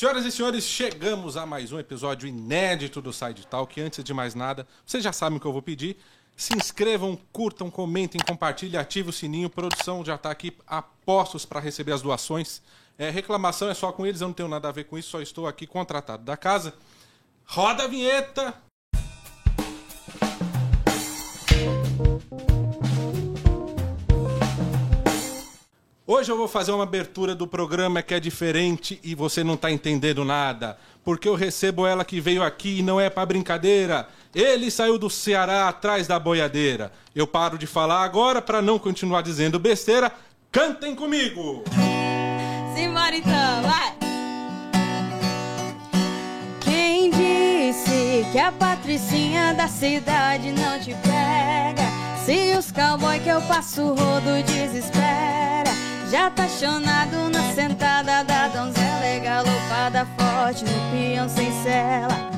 Senhoras e senhores, chegamos a mais um episódio inédito do Side Talk. Antes de mais nada, vocês já sabem o que eu vou pedir. Se inscrevam, curtam, comentem, compartilhem, ativem o sininho. Produção já está aqui a postos para receber as doações. É, reclamação é só com eles, eu não tenho nada a ver com isso, só estou aqui contratado da casa. Roda a vinheta! Hoje eu vou fazer uma abertura do programa que é diferente e você não está entendendo nada. Porque eu recebo ela que veio aqui e não é para brincadeira. Ele saiu do Ceará atrás da boiadeira. Eu paro de falar agora para não continuar dizendo besteira. Cantem comigo! Simbora então, vai! Quem disse que a patricinha da cidade não te pega? Se os cowboy que eu passo rodo desespera Já apaixonado na sentada da donzela E galopada forte no peão sem cela.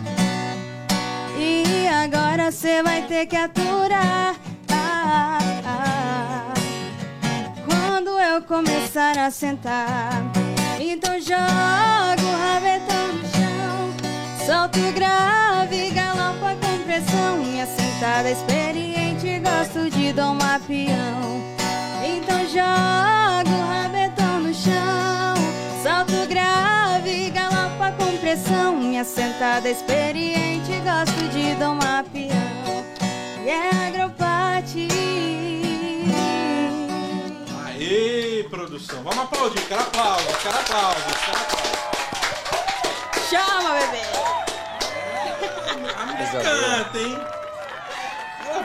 E agora cê vai ter que aturar. Ah, ah, Quando eu começar a sentar Então joga o rabetão no chão. Solta o grave, galopa com pressão. Minha sentada experiente, gosto de domar peão Então joga o rabetão no chão Solta o grave, galopa com pressão Minha sentada experiente, gosto de domar peão E é agropate Aê, produção! Vamos aplaudir, quero aplauso, quero aplauso, quero aplauso. Chama, bebê! A mulher canta, hein?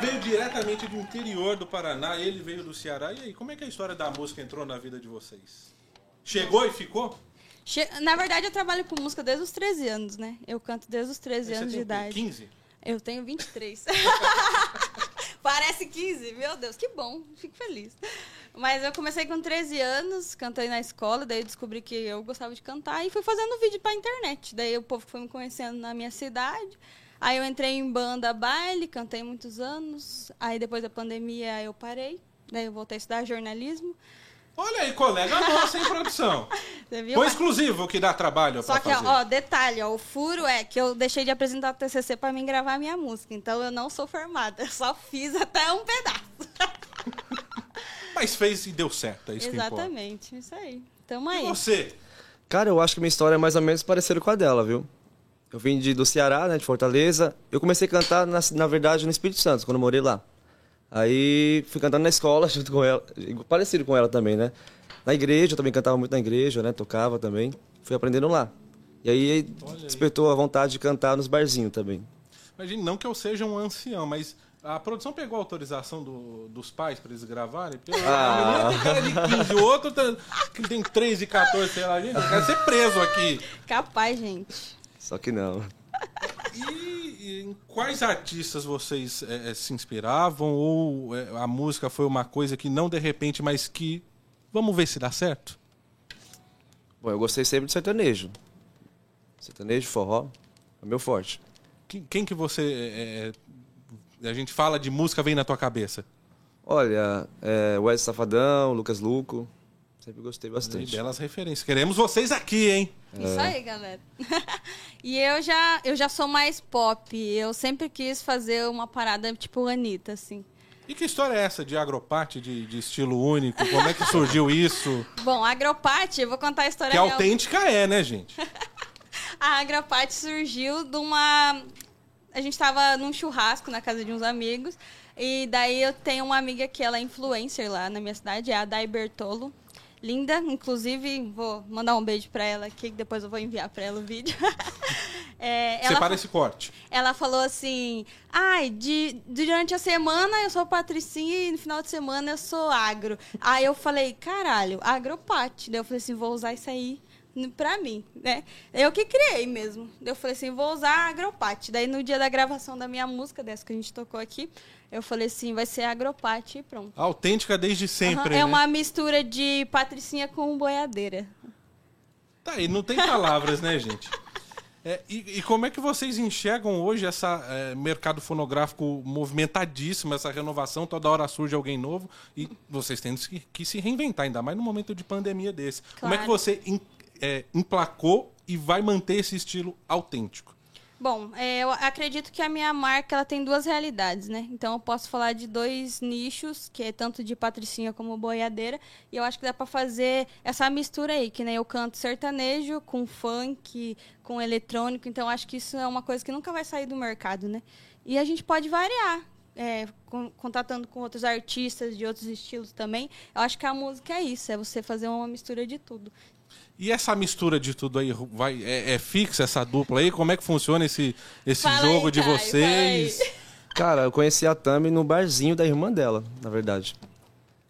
Veio diretamente do interior do Paraná, ele veio do Ceará. E aí, como é que a história da música entrou na vida de vocês? Chegou e ficou? Che- Na verdade, eu trabalho com música desde os 13 anos, né? Eu canto desde os 13 Você anos de idade. 15? Eu tenho 23. Parece 15, meu Deus, que bom, fico feliz. Mas eu comecei com 13 anos, cantei na escola, daí descobri que eu gostava de cantar e fui fazendo vídeo pra internet. Daí o povo foi me conhecendo na minha cidade. Aí eu entrei em banda baile, cantei muitos anos. Aí depois da pandemia eu parei. Daí eu voltei a estudar jornalismo. Olha aí, colega nossa, hein, produção? Você viu? Foi exclusivo que dá trabalho Só pra que, fazer. ó, detalhe, ó, o furo é que eu deixei de apresentar o TCC pra mim gravar a minha música. Então eu não sou formada, eu só fiz até um pedaço. Mas fez e deu certo, é isso Exatamente, isso aí. Tamo que aí. importa. E você? Cara, eu acho que minha história é mais ou menos parecida com a dela, viu? Eu vim de, do Ceará, né, de Fortaleza. Eu comecei a cantar, na, na verdade, no Espírito Santo, quando eu morei lá. Aí fui cantando na escola junto com ela, parecido com ela também, né? Na igreja, eu também cantava muito na igreja, né? Tocava também. Fui aprendendo lá. E aí Olha aí. despertou a vontade de cantar nos barzinhos também. Imagine, não que eu seja um ancião, mas a produção pegou a autorização do- dos pais pra eles gravarem? Porque Ah. tem cara de 15, o outro tá- que tem 13 e 14, sei lá, gente, eu quero ser preso aqui. Capaz, gente. Só que não. E, em quais artistas vocês eh, eh, se inspiravam? Ou eh, a música foi uma coisa que não de repente, mas que. Vamos ver se dá certo? Bom, eu gostei sempre de sertanejo. Sertanejo, forró, é meu forte. Quem, quem que você. eh, eh, a gente fala de música, vem na tua cabeça? Olha, é, Wesley Safadão, Lucas Luco. Sempre gostei E bastante. belas referências. Queremos vocês aqui, hein? Isso aí, galera. e eu já, eu já sou mais pop. Eu sempre quis fazer uma parada tipo Anitta, assim. E que história é essa de agropate, de, de estilo único? Como é que surgiu isso? Bom, a Agropate, eu vou contar a história Que real. autêntica é, né, gente? A Agropate surgiu de uma. A gente tava num churrasco na casa de uns amigos. E daí eu tenho uma amiga que ela é influencer lá na minha cidade, é a Dai Bertolo. Linda, inclusive, vou mandar um beijo pra ela aqui, que depois eu vou enviar pra ela o vídeo. É, ela Separa esse corte. ela falou assim: ai, de, durante a semana eu sou patricinha e no final de semana eu sou agro. Aí eu falei: caralho, agropate. Daí eu falei assim: vou usar isso aí pra mim, né? Eu que criei mesmo. Eu falei assim: vou usar agropate. Daí no dia da gravação da minha música, dessa que a gente tocou aqui, eu falei assim: vai ser agropate e pronto. Autêntica desde sempre, Aham, é né? uma mistura de patricinha com boiadeira. Tá aí, não tem palavras, né, gente? É, e, e como é que vocês enxergam hoje esse mercado fonográfico movimentadíssimo, essa renovação, toda hora surge alguém novo e vocês têm que, que se reinventar, ainda mais no momento de pandemia desse. Como é que Claro. você é, emplacou e vai manter esse estilo autêntico? Bom, é, eu acredito que a minha marca ela tem duas realidades, né? Então eu posso falar de dois nichos, que é tanto de patricinha como boiadeira, e eu acho que dá para fazer essa mistura aí, que nem eu canto sertanejo com funk, com eletrônico, então acho que isso é uma coisa que nunca vai sair do mercado, né? E a gente pode variar, é, con- contatando com outros artistas de outros estilos também. Eu acho que a música é isso, é você fazer uma mistura de tudo. E essa mistura de tudo aí, vai, é, é fixa essa dupla aí? Como é que funciona esse, esse Fala jogo aí, de Caio, vocês? Cara, eu conheci a Tami no barzinho da irmã dela, na verdade.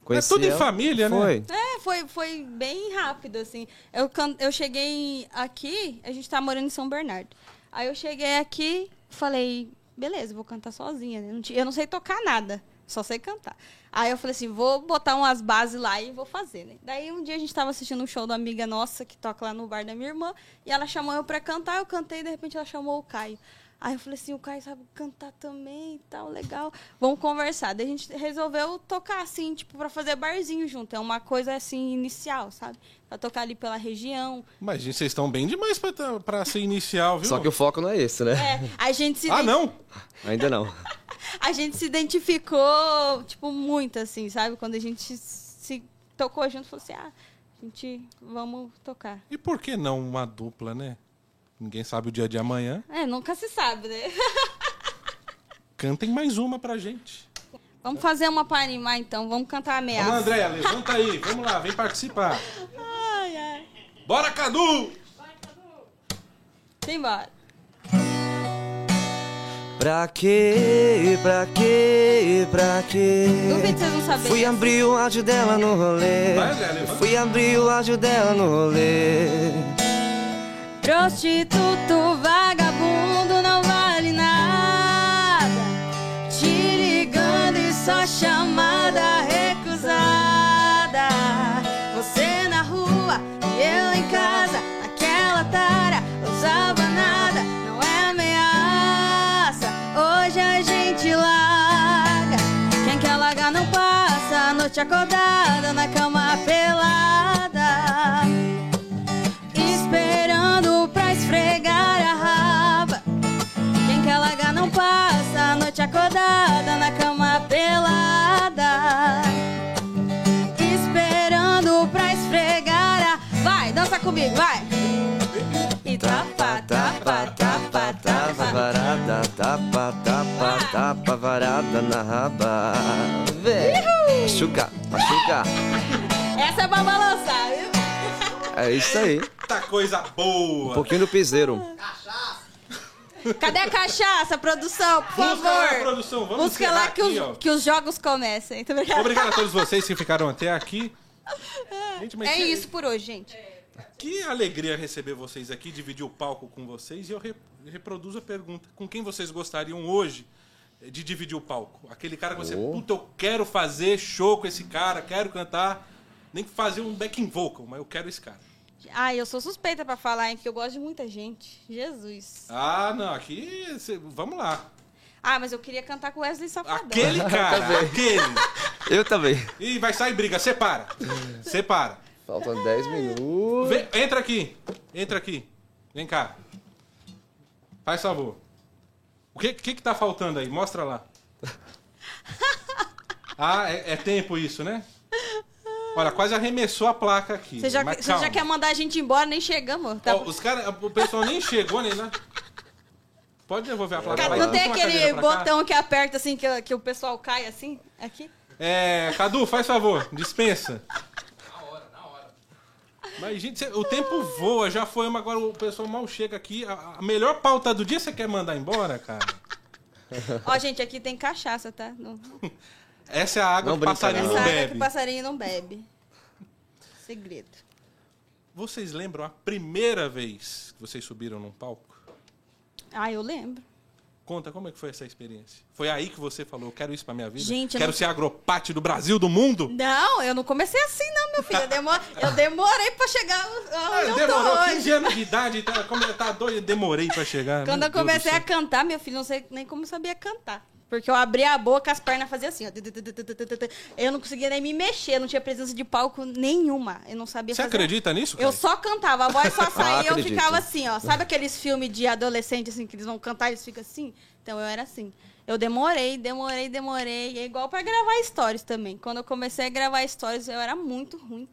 Conheci tudo em ela- família, né? Foi. É, foi, foi bem rápido, assim. Eu, eu cheguei aqui, a gente tá morando em São Bernardo. Aí eu cheguei aqui, falei, beleza, vou cantar sozinha, né? Eu não sei tocar nada, só sei cantar. Aí eu falei assim, vou botar umas bases lá e vou fazer, né? Daí um dia a gente tava assistindo um show da amiga nossa, que toca lá no bar da minha irmã, e ela chamou eu pra cantar, eu cantei, e de repente ela chamou o Caio. Aí eu falei assim, o Caio sabe cantar também e tal, legal. Vamos conversar. Daí a gente resolveu tocar assim, tipo, pra fazer barzinho junto. É uma coisa assim, inicial, sabe? Pra tocar ali pela região. Mas, gente, vocês estão bem demais pra, tá- pra ser inicial, viu? Só que o foco não é esse, né? É, a gente se Ah, não? Ainda não. a gente se identificou, tipo, muito, assim, sabe? Quando a gente se tocou junto, falou assim, ah, a gente, vamos tocar. E por que não uma dupla, né? Ninguém sabe o dia de amanhã. É, nunca se sabe, né? Cantem mais uma pra gente. Vamos fazer uma pra animar, então. Vamos cantar a Vamos, ameaça. André, levanta aí. Vamos lá, vem participar. Ai, ai. Bora, Cadu! Simbora. Pra quê? Pra quê? Pra quê? Duvido que vocês não saberem. Fui abrir o áudio dela no rolê. Vai, André, levanta. Fui abrir o áudio dela no rolê. Prostituto, vagabundo, não vale nada. Te ligando e só chamada recusada. Você na rua, eu em casa, naquela tara, usava nada, não é ameaça. Hoje a gente larga. Quem quer largar não passa a noite acordada na cama A. Vai, dança comigo, vai! E tapa, tapa, tapa, Tapa varada, tapa, tapa, tapa varada na raba. Vê. Machuca, machuca. Essa é pra balançar, viu? É isso aí. Tá coisa Um boa. pouquinho do piseiro. Cadê a cachaça, produção? Por Busca lá, favor. produção. Vamos Busca lá que, aqui, os, que os jogos comecem. Tá? Obrigado a todos vocês que ficaram até aqui. Gente, mas É que- isso por hoje, gente. Que alegria receber vocês aqui, dividir o palco com vocês. E eu re- reproduzo a pergunta: com quem vocês gostariam hoje de dividir o palco? Aquele cara que você, Oh. puta, eu quero fazer show com esse cara, quero cantar. Nem que fazer um backing vocal, mas eu quero esse cara. Ah, eu sou suspeita pra falar, hein? Porque eu gosto de muita gente. Jesus. Ah, não, aqui. cê- vamos lá. Ah, mas eu queria cantar com o Wesley Safadão. Aquele cara, aquele. Eu também. Ih, vai sair briga, separa. Separa. Faltam 10 minutos. Vem, entra aqui. Entra aqui. Vem cá. Faz favor. O que, que que tá faltando aí? Mostra lá. Ah, é, é tempo isso, né? Olha, quase arremessou a placa aqui. Você já, você já quer mandar a gente embora, nem chegamos. Tá... Ó, os cara, o pessoal nem chegou, nem lá. Pode devolver a placa. Vai, não tem aquele botão que aperta assim, que, que o pessoal cai assim? Aqui? É, Cadu, faz favor, dispensa. Mas, gente, o tempo voa, já foi uma, agora o pessoal mal chega aqui. A, melhor pauta do dia você quer mandar embora, cara? Ó, gente, aqui tem cachaça, tá? Não... Essa é a água Não que o passarinho Essa não água que bebe. o passarinho não bebe. Segredo. Vocês lembram a primeira vez que vocês subiram num palco? Ah, eu lembro. Conta, como é que foi essa experiência? Foi aí que você falou, eu quero isso pra minha vida? Gente, eu quero não- ser agropate do Brasil, do mundo? Não, eu não comecei assim, não, meu filho. Eu, demor... eu demorei pra chegar Ah, onde eu tô demorou hoje. 15 anos de idade, tá, como, tá doido, demorei pra chegar. Quando meu eu comecei a cantar, meu filho, não sei nem como eu sabia cantar. Porque eu abria a boca, as pernas faziam assim, ó. Eu não conseguia nem me mexer, não tinha presença de palco nenhuma. Eu não sabia Você fazer. acredita nisso, Eu Caio? só cantava, a voz só saía e eu acredito. ficava assim, ó. Sabe aqueles filmes de adolescente, assim, que eles vão cantar e eles ficam assim? Então eu era assim. Eu demorei, demorei, demorei. É igual pra gravar stories também. Quando eu comecei a gravar stories, eu era muito ruim.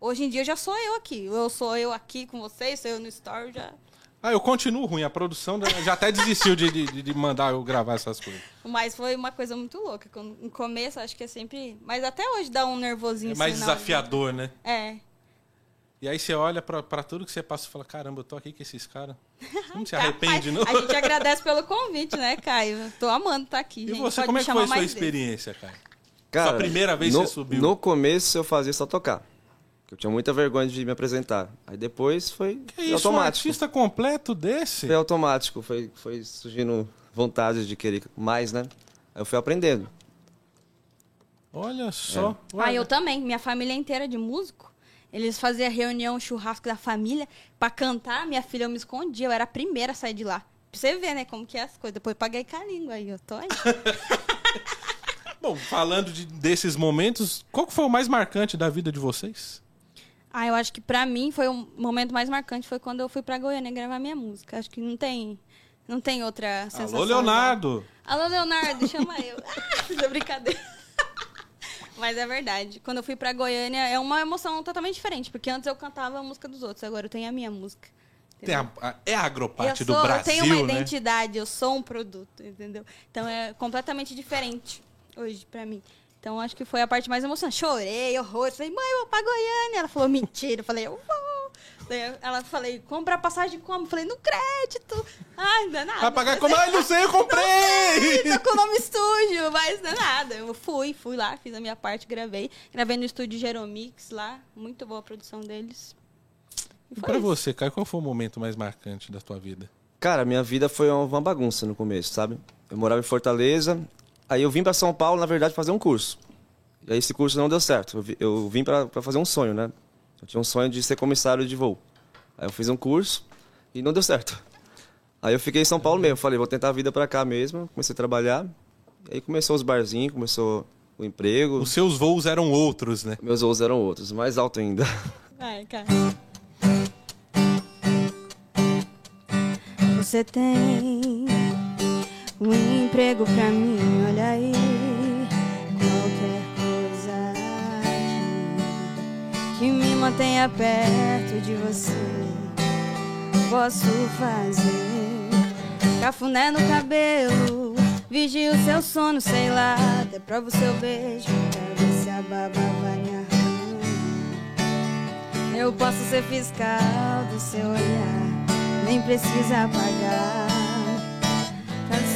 Hoje em dia já sou eu aqui. Eu sou eu aqui com vocês, sou eu no story, já. Ah, eu continuo ruim. A produção já até desistiu de, de, de mandar eu gravar essas coisas. Mas foi uma coisa muito louca. No começo, acho que é sempre. Mas até hoje dá um nervosinho É mais assim desafiador, né? É. E aí você olha pra, pra tudo que você passa e fala, caramba, eu tô aqui com esses caras. Não se arrepende, não? A gente agradece pelo convite, né, Caio? Tô amando estar aqui. E gente. você, Pode como é que foi sua experiência, cara? Cara, primeira vez no, que você subiu? No começo eu fazia só tocar. Eu tinha muita vergonha de me apresentar. Aí depois foi Que isso, um automático. artista completo desse? Foi automático, foi, foi surgindo vontade de querer mais, né? Aí eu fui aprendendo. Olha só. Ah, eu também. Minha família inteira de músico. Eles faziam reunião, churrasco da família pra cantar. Minha filha, eu me escondia. Eu era a primeira a sair de lá. Pra você ver, né, como que é as coisas. Depois paguei com a língua aí, eu tô aí. Bom, falando de- desses momentos, qual que foi o mais marcante da vida de vocês? Ah, eu acho que pra mim foi o momento mais marcante foi quando eu fui pra Goiânia gravar minha música. Acho que não tem, não tem outra sensação. Alô, Leonardo! Alô, Leonardo, chama eu. Ah, fiz a brincadeira. Mas é verdade. Quando eu fui pra Goiânia, é uma emoção totalmente diferente. Porque antes eu cantava a música dos outros, agora eu tenho a minha música. A, é a agroparte do Brasil, eu tenho uma né? identidade, eu sou um produto, entendeu? Então é completamente diferente hoje pra mim. Então acho que foi a parte mais emocionante. Chorei, horror. Falei, mãe, eu vou pra Goiânia. Ela falou, mentira. Eu falei, eu vou. Daí Ela falei, comprar passagem como? Eu falei, no crédito. Ai, não é nada. Vai pagar como? Ai, não sei, eu comprei! Tô com o nome sujo, mas não é nada. Eu fui, fui lá, fiz a minha parte, gravei. Gravei no estúdio Geromix lá. Muito boa a produção deles. E pra isso. você, Caio, qual foi o momento mais marcante da tua vida? Cara, minha vida foi uma bagunça no começo, sabe? Eu morava em Fortaleza, aí eu vim pra São Paulo, na verdade, fazer um curso. E aí esse curso não deu certo. Eu vi- Eu vim pra pra fazer um sonho, né? Eu tinha um sonho de ser comissário de voo. Aí eu fiz um curso e não deu certo. Aí eu fiquei em São Paulo mesmo. Falei, vou tentar a vida pra cá mesmo. Comecei a trabalhar. E aí começou os barzinhos, começou o emprego. Os seus voos eram outros, né? Meus voos eram outros, mais alto ainda. Vai, cara. Você tem um emprego pra mim, olha aí. Qualquer coisa que me mantenha perto de você. Posso fazer cafuné no cabelo, vigio o seu sono, sei lá. Até provo o seu beijo, pra ver se a baba vai me arranhar. Eu posso ser fiscal do seu olhar, nem precisa pagar.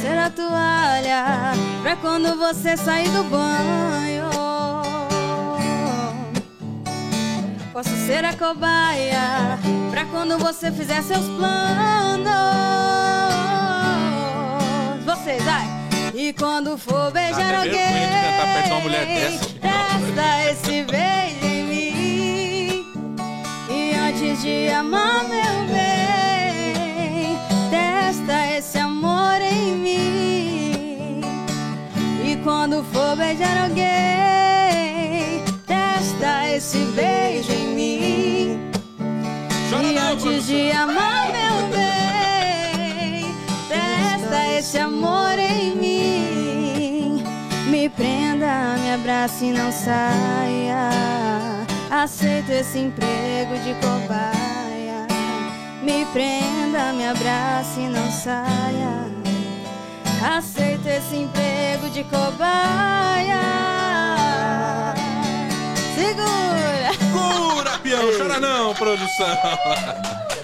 Ser a toalha pra quando você sair do banho. Posso ser a cobaia pra quando você fizer seus planos. Você vai. E quando for beijar Ah, alguém, presta esse beijo em mim. E antes de amar meu beijar alguém, testa esse beijo em mim. Chora E não, antes de amar meu bem, testa esse amor em mim. Me prenda, me abrace e não saia. Aceito esse emprego de cobaia. Me prenda, me abrace e não saia. Aceito esse emprego de cobaia. Produção!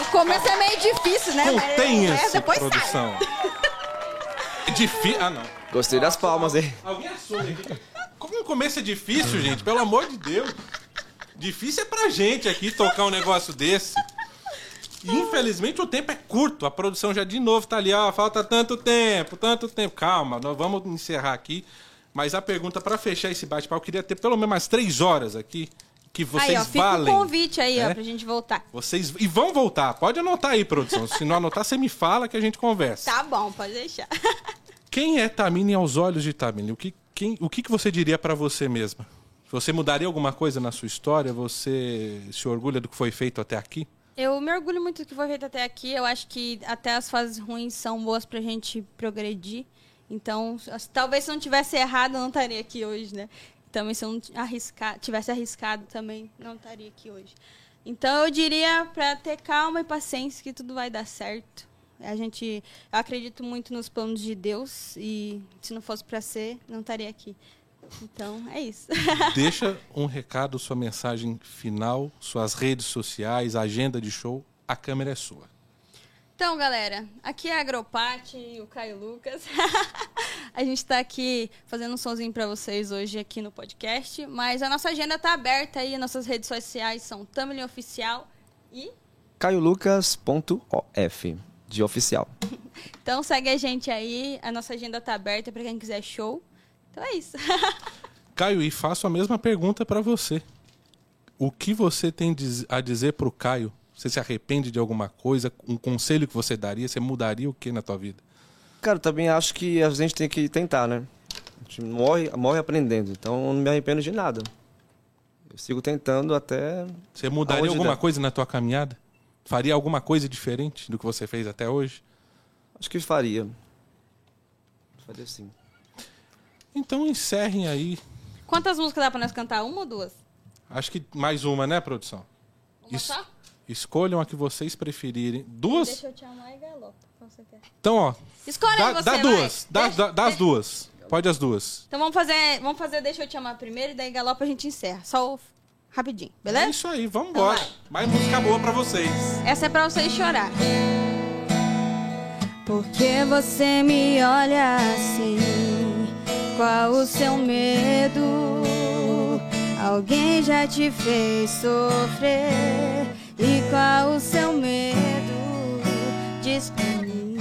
O começo é meio difícil, né? Mas, é, Contenha-se, depois sai. produção. Difícil. Ah, não. Gostei das palmas, hein? Alguém assume aqui. Como no começo é difícil, gente, pelo amor de Deus. Difícil é pra gente aqui tocar um negócio desse. E, infelizmente o tempo é curto. A produção já de novo tá ali, ó, falta tanto tempo, tanto tempo. Calma, nós vamos encerrar aqui. Mas a pergunta pra fechar esse bate-papo, eu queria ter pelo menos umas três horas aqui que vocês aí, ó, fica valem. o convite aí, ó, É? pra gente voltar. Vocês e vão voltar. Pode anotar aí, produção. Se não anotar, você me fala que a gente conversa. Tá bom, pode deixar. Quem é Tamine aos olhos de Tamine? O que, quem, o que, que você diria pra você mesma? Você mudaria alguma coisa na sua história? Você se orgulha do que foi feito até aqui? Eu me orgulho muito do que foi feito até aqui. Eu acho que até as fases ruins são boas pra gente progredir. Então, talvez se eu não tivesse errado, eu não estaria aqui hoje, né? Também se eu não arriscar, tivesse arriscado, também não estaria aqui hoje. Então, eu diria pra ter calma e paciência que tudo vai dar certo. A gente, eu acredito muito nos planos de Deus e se não fosse pra ser, não estaria aqui. Então, é isso. Deixa um recado, sua mensagem final, suas redes sociais, agenda de show. A câmera é sua. Então, galera, aqui é a Agropati e o Caio Lucas. a gente está aqui fazendo um sonzinho para vocês hoje aqui no podcast, mas a nossa agenda tá aberta aí, nossas redes sociais são Thumbnail Oficial e caiolucas.of, de oficial. então segue a gente aí, a nossa agenda tá aberta para quem quiser show. Então é isso. Caio, e faço a mesma pergunta pra você. O que você tem a dizer pro Caio? Você se arrepende de alguma coisa? Um conselho que você daria? Você mudaria o que na tua vida? Cara, eu também acho que a gente tem que tentar, né? A gente morre, morre aprendendo, então eu não me arrependo de nada. Eu sigo tentando até. Você mudaria alguma der. coisa na tua caminhada? Faria alguma coisa diferente do que você fez até hoje? Acho que faria. Faria sim. Então encerrem aí. Quantas músicas dá para nós cantar? Uma ou duas? Acho que mais uma, né, produção? Uma Isso. só? Escolham a que vocês preferirem. Duas? Deixa eu te amar e galopa. Qual você quer? Então, ó. Escolhe Dá, você, dá duas. Dá, Deixa- dá- dá as deixa- duas. Pode as duas. Então vamos fazer, vamos fazer Deixa eu te amar primeiro e daí galopa a gente encerra. Só o- rapidinho, É beleza? isso aí, vamos embora. Então Mais música boa pra vocês. Essa é pra vocês chorar. Porque você me olha assim? Qual o seu medo? Alguém já te fez sofrer? E qual o seu medo? Pra mim.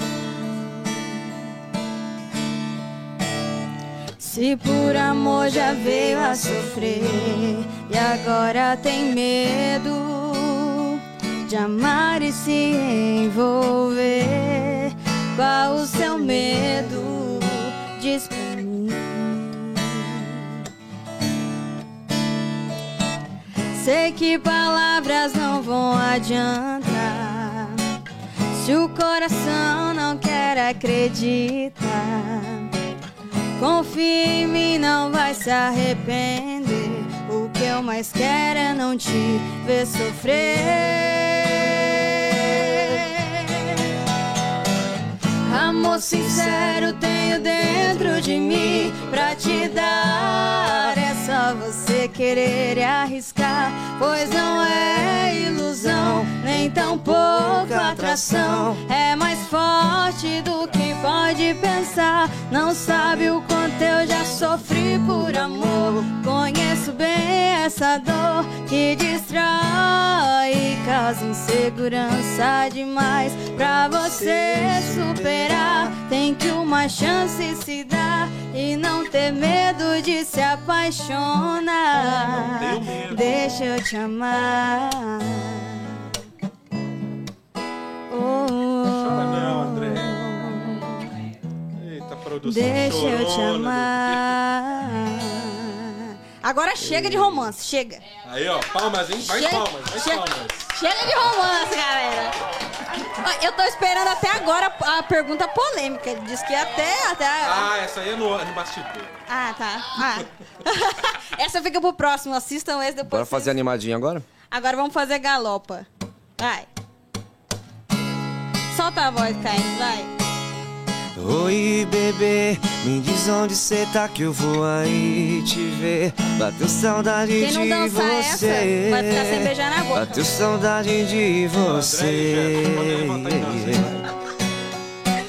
Se por amor já veio a sofrer e agora tem medo de amar e se envolver. Sei que palavras não vão adiantar. Se o coração não quer acreditar, confia em mim, não vai se arrepender. O que eu mais quero é não te ver sofrer. Amor sincero tenho dentro de mim pra te dar. É só você querer e arriscar, pois não é ilusão, nem tão pouco atração. É mais forte do que pode pensar. Não sabe o quanto eu já sofri por amor. Conheço bem essa dor que destrói e causa insegurança demais pra você superar. Tem que uma chance se dar e não ter medo de se apaixonar. Deixa eu te amar. Oh, Chora não, André. Eita, produção. Deixa eu te chorona, amar. Agora chega de romance, chega. Aí, ó, palmas, hein? Mais Chega- palmas, chega- palmas. Chega de romance, galera. Eu tô esperando até agora a pergunta polêmica. Diz que até. até... Ah, essa aí é no, no bastidor. Ah, tá. Ah. Essa fica pro próximo. Assistam esse depois. Bora fazer vocês- animadinho agora? Agora vamos fazer galopa. Vai. Solta a voz, Caio. Vai. Oi, bebê, me diz onde cê tá que eu vou aí te ver. Bateu saudade Quem não de dançar essa você. vai ficar sem beijar na boca. Bateu saudade de você.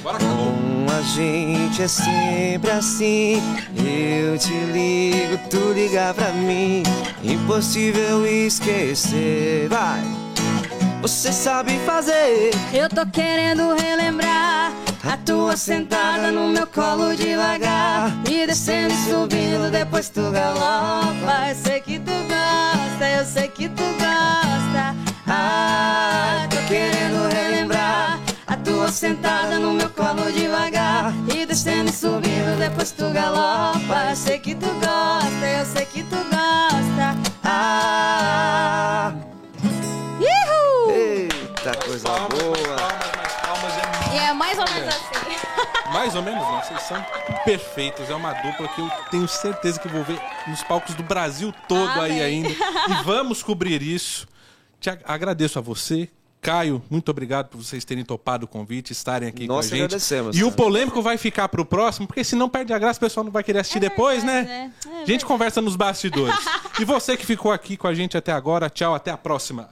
Acabou. Com a gente é sempre assim. Eu te ligo, tu liga pra mim. Impossível esquecer. Vai, você sabe fazer. Eu tô querendo relembrar a tua sentada no meu colo devagar. E descendo e subindo, depois tu galopa. Eu sei que tu gosta, eu sei que tu gosta. Ah, tô querendo relembrar a tua sentada no meu colo devagar e descendo e subindo, depois tu Mais ou menos, não. Vocês são perfeitos. É uma dupla que eu tenho certeza que vou ver nos palcos do Brasil todo aí Amém. ainda. E vamos cobrir isso. Te ag- agradeço a você. Caio, muito obrigado por vocês terem topado o convite, estarem aqui Nós com a gente. agradecemos, e o cara. polêmico vai ficar pro próximo, porque senão perde a graça, o pessoal não vai querer assistir depois, verdade, né? né? É a gente conversa nos bastidores. e você que ficou aqui com a gente até agora, tchau, até a próxima.